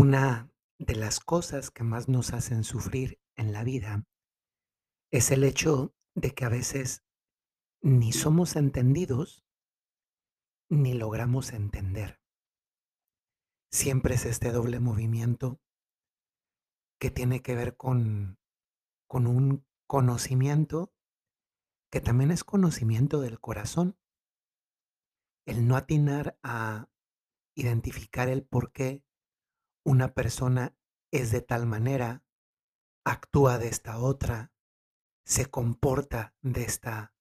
Una de las cosas que más nos hacen sufrir en la vida es el hecho de que a veces ni somos entendidos ni logramos entender. Siempre es este doble movimiento que tiene que ver con, con un conocimiento que también es conocimiento del corazón. El no atinar a identificar el por qué una persona es de tal manera, actúa de esta otra, se comporta de esta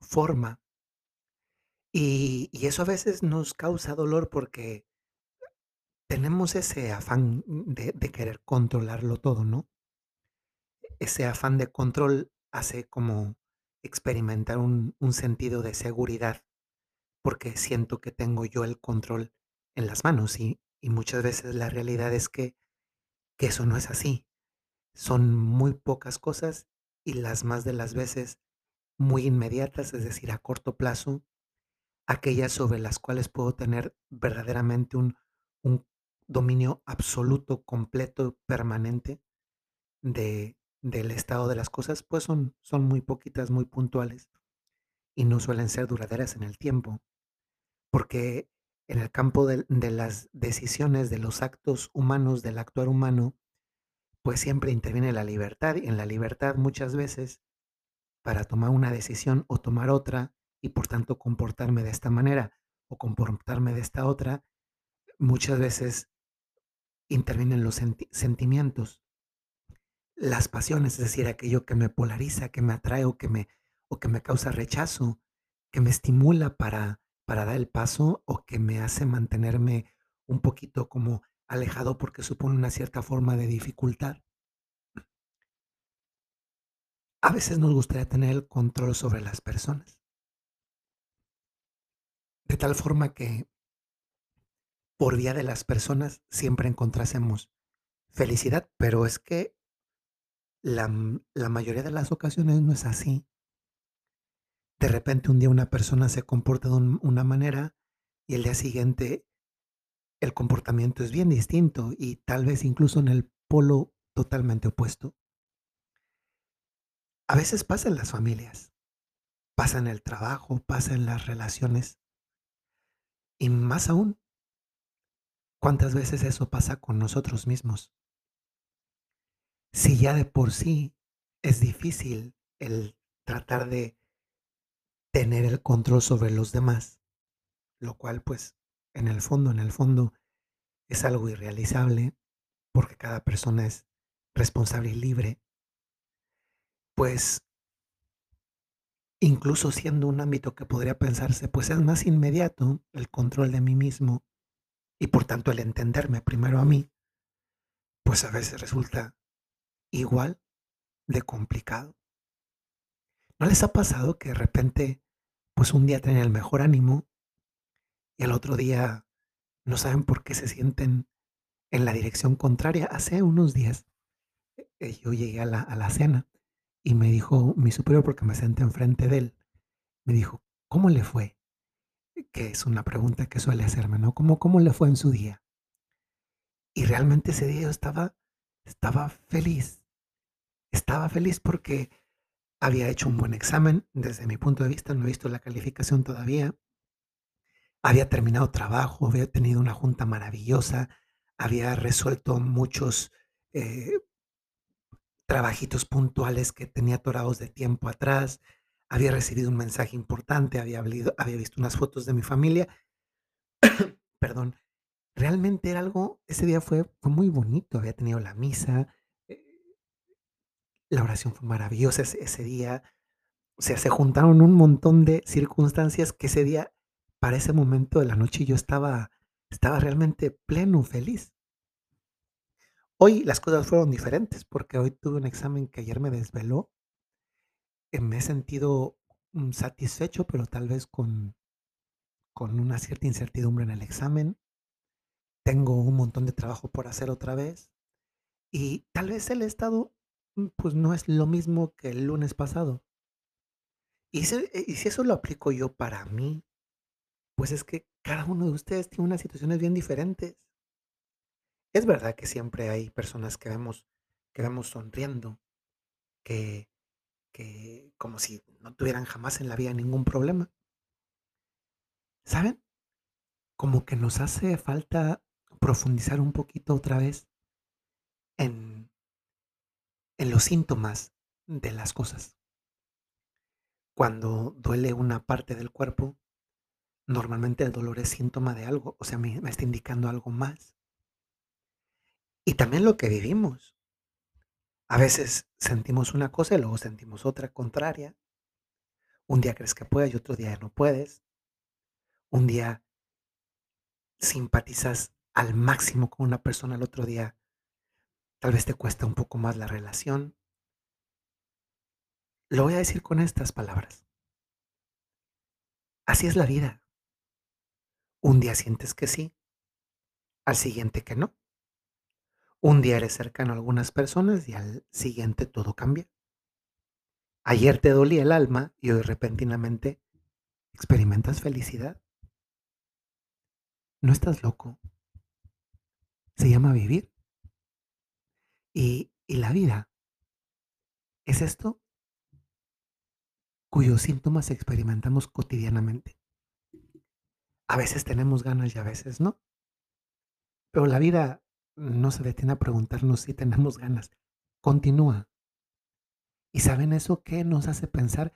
forma. Y, eso a veces nos causa dolor porque tenemos ese afán de, de querer controlarlo todo, ¿no? Ese afán de control hace como experimentar un, un sentido de seguridad porque siento que tengo yo el control en las manos y, y muchas veces la realidad es que, que eso no es así. Son muy pocas cosas y las más de las veces muy inmediatas, es decir, a corto plazo, aquellas sobre las cuales puedo tener verdaderamente un, un dominio absoluto, completo, permanente de, del estado de las cosas, pues son, son muy poquitas, muy puntuales y no suelen ser duraderas en el tiempo, porque en el campo de, las decisiones, de los actos humanos, del actuar humano, pues siempre interviene la libertad y en la libertad muchas veces para tomar una decisión o tomar otra y por tanto comportarme de esta manera o comportarme de esta otra, muchas veces intervienen los senti- sentimientos, las pasiones, es decir, aquello que me polariza, que me atrae o que me, o que me causa rechazo, que me estimula para, para dar el paso o que me hace mantenerme un poquito como alejado porque supone una cierta forma de dificultad. A veces nos gustaría tener el control sobre las personas, de tal forma que por vía de las personas siempre encontrásemos felicidad, pero es que la, la mayoría de las ocasiones no es así. De repente un día una persona se comporta de un- una manera y el día siguiente el comportamiento es bien distinto y tal vez incluso en el polo totalmente opuesto. A veces pasa en las familias, pasa en el trabajo, pasa en las relaciones y más aún, ¿cuántas veces eso pasa con nosotros mismos? Si ya de por sí es difícil el tratar de tener el control sobre los demás, lo cual pues en el fondo, en el fondo es algo irrealizable porque cada persona es responsable y libre, pues incluso siendo un ámbito que podría pensarse, pues es más inmediato el control de mí mismo y por tanto el entenderme primero a mí, pues a veces resulta igual de complicado. ¿No les ha pasado que de repente, pues un día tienen el mejor ánimo y al otro día no saben por qué se sienten en la dirección contraria? Hace unos días eh, yo llegué a la, a la cena y me dijo mi superior, porque me senté enfrente de él, me dijo, ¿cómo le fue? Que es una pregunta que suele hacerme, ¿no? ¿Cómo, cómo le fue en su día? Y realmente ese día yo estaba, estaba feliz, estaba feliz porque había hecho un buen examen desde mi punto de vista, no he visto la calificación todavía, había terminado trabajo, había tenido una junta maravillosa, había resuelto muchos eh, trabajitos puntuales que tenía atorados de tiempo atrás, había recibido un mensaje importante, había, hablido- había visto unas fotos de mi familia, perdón, realmente era algo, ese día fue, fue muy bonito, había tenido la misa, la oración fue maravillosa ese, día, o sea, se juntaron un montón de circunstancias que ese día, para ese momento de la noche, yo estaba, estaba realmente pleno, feliz. Hoy las cosas fueron diferentes porque hoy tuve un examen que ayer me desveló, eh, me he sentido mm, satisfecho, pero tal vez con, con una cierta incertidumbre en el examen. Tengo un montón de trabajo por hacer otra vez y tal vez el estado pues no es lo mismo que el lunes pasado. Y si, eh, y si eso lo aplico yo para mí, pues es que cada uno de ustedes tiene unas situaciones bien diferentes. Es verdad que siempre hay personas que vemos que vemos sonriendo, que que como si no tuvieran jamás en la vida ningún problema. ¿Saben? Como que nos hace falta profundizar un poquito otra vez en en los síntomas de las cosas. Cuando duele una parte del cuerpo, normalmente el dolor es síntoma de algo, o sea, me está indicando algo más. Y también lo que vivimos. A veces sentimos una cosa y luego sentimos otra contraria. Un día crees que puedes y otro día no puedes. Un día simpatizas al máximo con una persona, al otro día tal vez te cuesta un poco más la relación. Lo voy a decir con estas palabras. Así es la vida. Un día sientes que sí, al siguiente que no. Un día eres cercano a algunas personas y al siguiente todo cambia. Ayer te dolía el alma y hoy repentinamente experimentas felicidad. No estás loco. Se llama vivir. Y, la vida es esto cuyos síntomas experimentamos cotidianamente. A veces tenemos ganas y a veces no. Pero la vida no se detiene a preguntarnos si tenemos ganas. Continúa. ¿Y saben eso qué nos hace pensar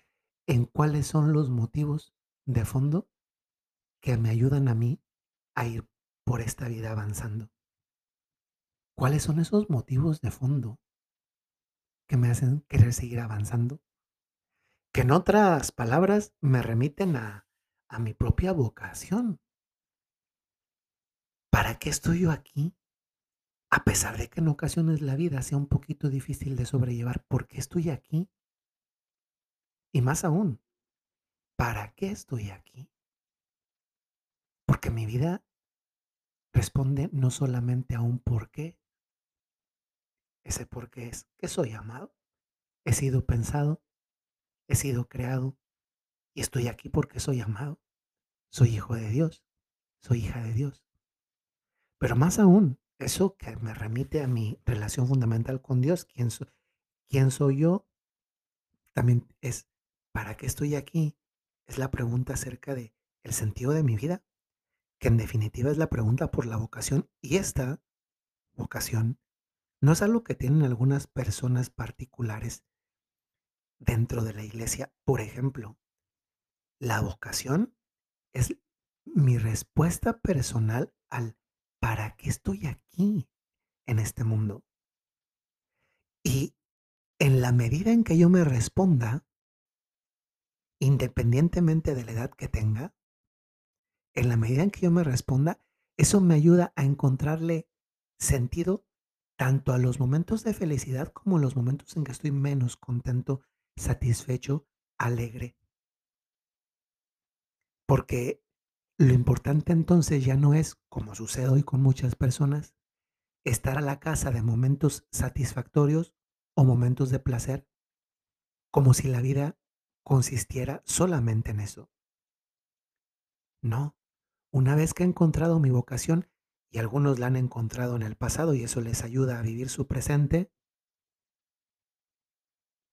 en cuáles son los motivos de fondo que me ayudan a mí a ir por esta vida avanzando? ¿Cuáles son esos motivos de fondo que me hacen querer seguir avanzando? Que en otras palabras me remiten a, a mi propia vocación. ¿Para qué estoy yo aquí? A pesar de que en ocasiones la vida sea un poquito difícil de sobrellevar, ¿por qué estoy aquí? Y más aún, ¿para qué estoy aquí? Porque mi vida responde no solamente a un por qué. Ese por qué es que soy amado, he sido pensado, he sido creado y estoy aquí porque soy amado. Soy hijo de Dios, soy hija de Dios. Pero más aún, eso que me remite a mi relación fundamental con Dios, quién, quién soy yo, también es, ¿para qué estoy aquí? Es la pregunta acerca de el sentido de mi vida, que en definitiva es la pregunta por la vocación. Y esta vocación no es algo que tienen algunas personas particulares dentro de la iglesia. Por ejemplo, la vocación es mi respuesta personal al ¿para qué estoy aquí en este mundo? Y en la medida en que yo me responda, independientemente de la edad que tenga, en la medida en que yo me responda, eso me ayuda a encontrarle sentido tanto a los momentos de felicidad como a los momentos en que estoy menos contento, satisfecho, alegre. Porque lo importante entonces ya no es, como sucede hoy con muchas personas, estar a la casa de momentos satisfactorios o momentos de placer, como si la vida consistiera solamente en eso. No, una vez que he encontrado mi vocación, y algunos la han encontrado en el pasado y eso les ayuda a vivir su presente,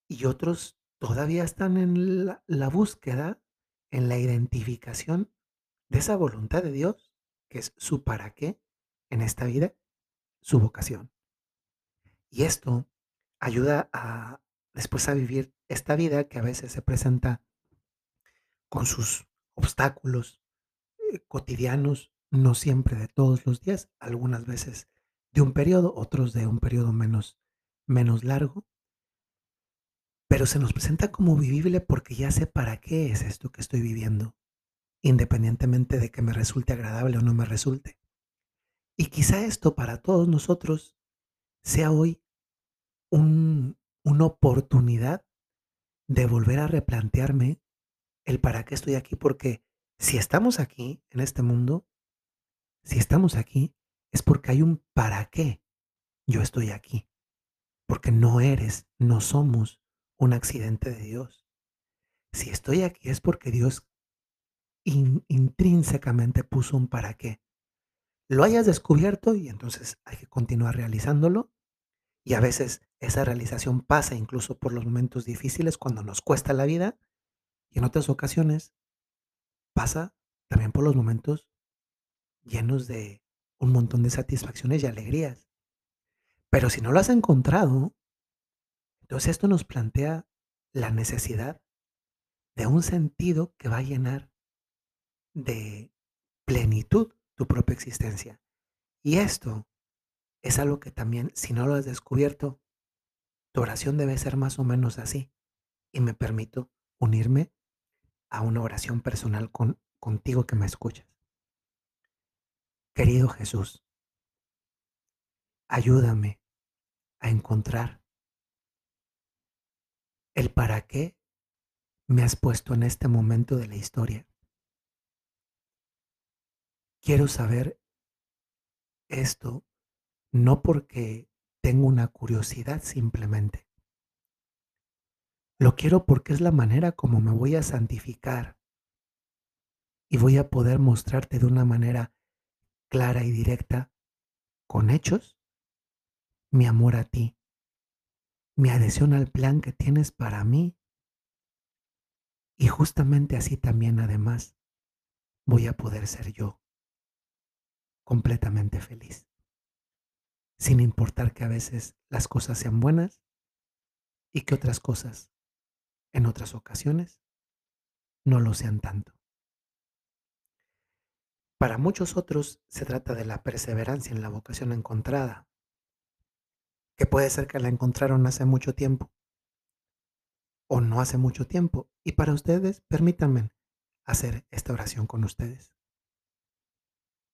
y otros todavía están en la, búsqueda, en la identificación de esa voluntad de Dios, que es su para qué en esta vida, su vocación. Y esto ayuda a después a vivir esta vida que a veces se presenta con sus obstáculos eh, cotidianos, no siempre de todos los días, algunas veces de un periodo, otros de un periodo menos, menos largo, pero se nos presenta como vivible porque ya sé para qué es esto que estoy viviendo, independientemente de que me resulte agradable o no me resulte. Y quizá esto para todos nosotros sea hoy un- una oportunidad de volver a replantearme el para qué estoy aquí, porque si estamos aquí en este mundo, si estamos aquí, es porque hay un para qué yo estoy aquí, porque no eres, no somos un accidente de Dios. Si estoy aquí es porque Dios in- intrínsecamente puso un para qué. lo hayas descubierto y entonces hay que continuar realizándolo. Y a veces esa realización pasa incluso por los momentos difíciles cuando nos cuesta la vida y en otras ocasiones pasa también por los momentos llenos de un montón de satisfacciones y alegrías. Pero si no lo has encontrado, entonces esto nos plantea la necesidad de un sentido que va a llenar de plenitud tu propia existencia. Y esto es algo que también, si no lo has descubierto, tu oración debe ser más o menos así. Y me permito unirme a una oración personal con, contigo que me escuchas. Querido Jesús, ayúdame a encontrar el para qué me has puesto en este momento de la historia. Quiero saber esto no porque tengo una curiosidad simplemente. Lo quiero porque es la manera como me voy a santificar y voy a poder mostrarte de una manera clara y directa, con hechos, mi amor a ti, mi adhesión al plan que tienes para mí. Y justamente así también además voy a poder ser yo completamente feliz. Sin importar que a veces las cosas sean buenas y que otras cosas, en otras ocasiones, no lo sean tanto. Para muchos otros se trata de la perseverancia en la vocación encontrada, que puede ser que la encontraron hace mucho tiempo o no hace mucho tiempo. Y para ustedes, permítanme hacer esta oración con ustedes.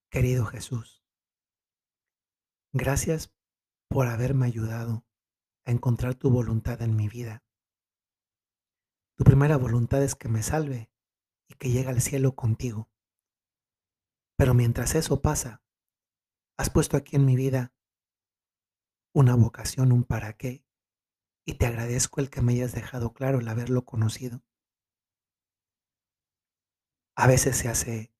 Querido Jesús, gracias por haberme ayudado a encontrar tu voluntad en mi vida. Tu primera voluntad es que me salve y que llegue al cielo contigo. Pero mientras eso pasa, has puesto aquí en mi vida una vocación, un para qué, y te agradezco el que me hayas dejado claro el haberlo conocido. A veces se hace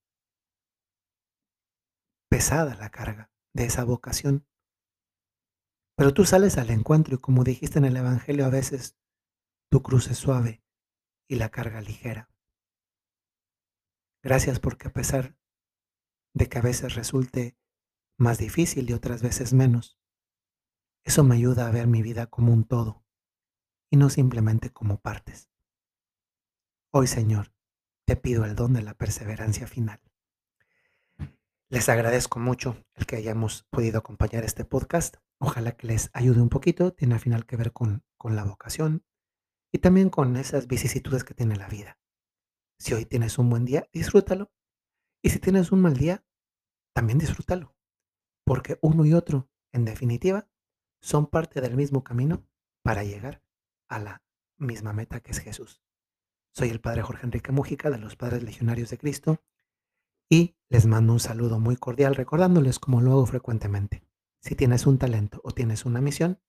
pesada la carga de esa vocación, pero tú sales al encuentro y como dijiste en el Evangelio, a veces tu cruz es suave y la carga ligera. Gracias porque a pesar de que a veces resulte más difícil y otras veces menos. Eso me ayuda a ver mi vida como un todo y no simplemente como partes. Hoy, Señor, te pido el don de la perseverancia final. Les agradezco mucho el que hayamos podido acompañar este podcast. Ojalá que les ayude un poquito. Tiene al final que ver con, con la vocación y también con esas vicisitudes que tiene la vida. Si hoy tienes un buen día, disfrútalo. Y si tienes un mal día, también disfrútalo. Porque uno y otro, en definitiva, son parte del mismo camino para llegar a la misma meta que es Jesús. Soy el Padre Jorge Enrique Mújica de los Padres Legionarios de Cristo y les mando un saludo muy cordial recordándoles como lo hago frecuentemente. Si tienes un talento o tienes una misión,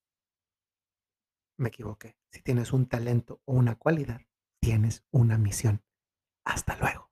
me equivoqué. Si tienes un talento o una cualidad, tienes una misión. Hasta luego.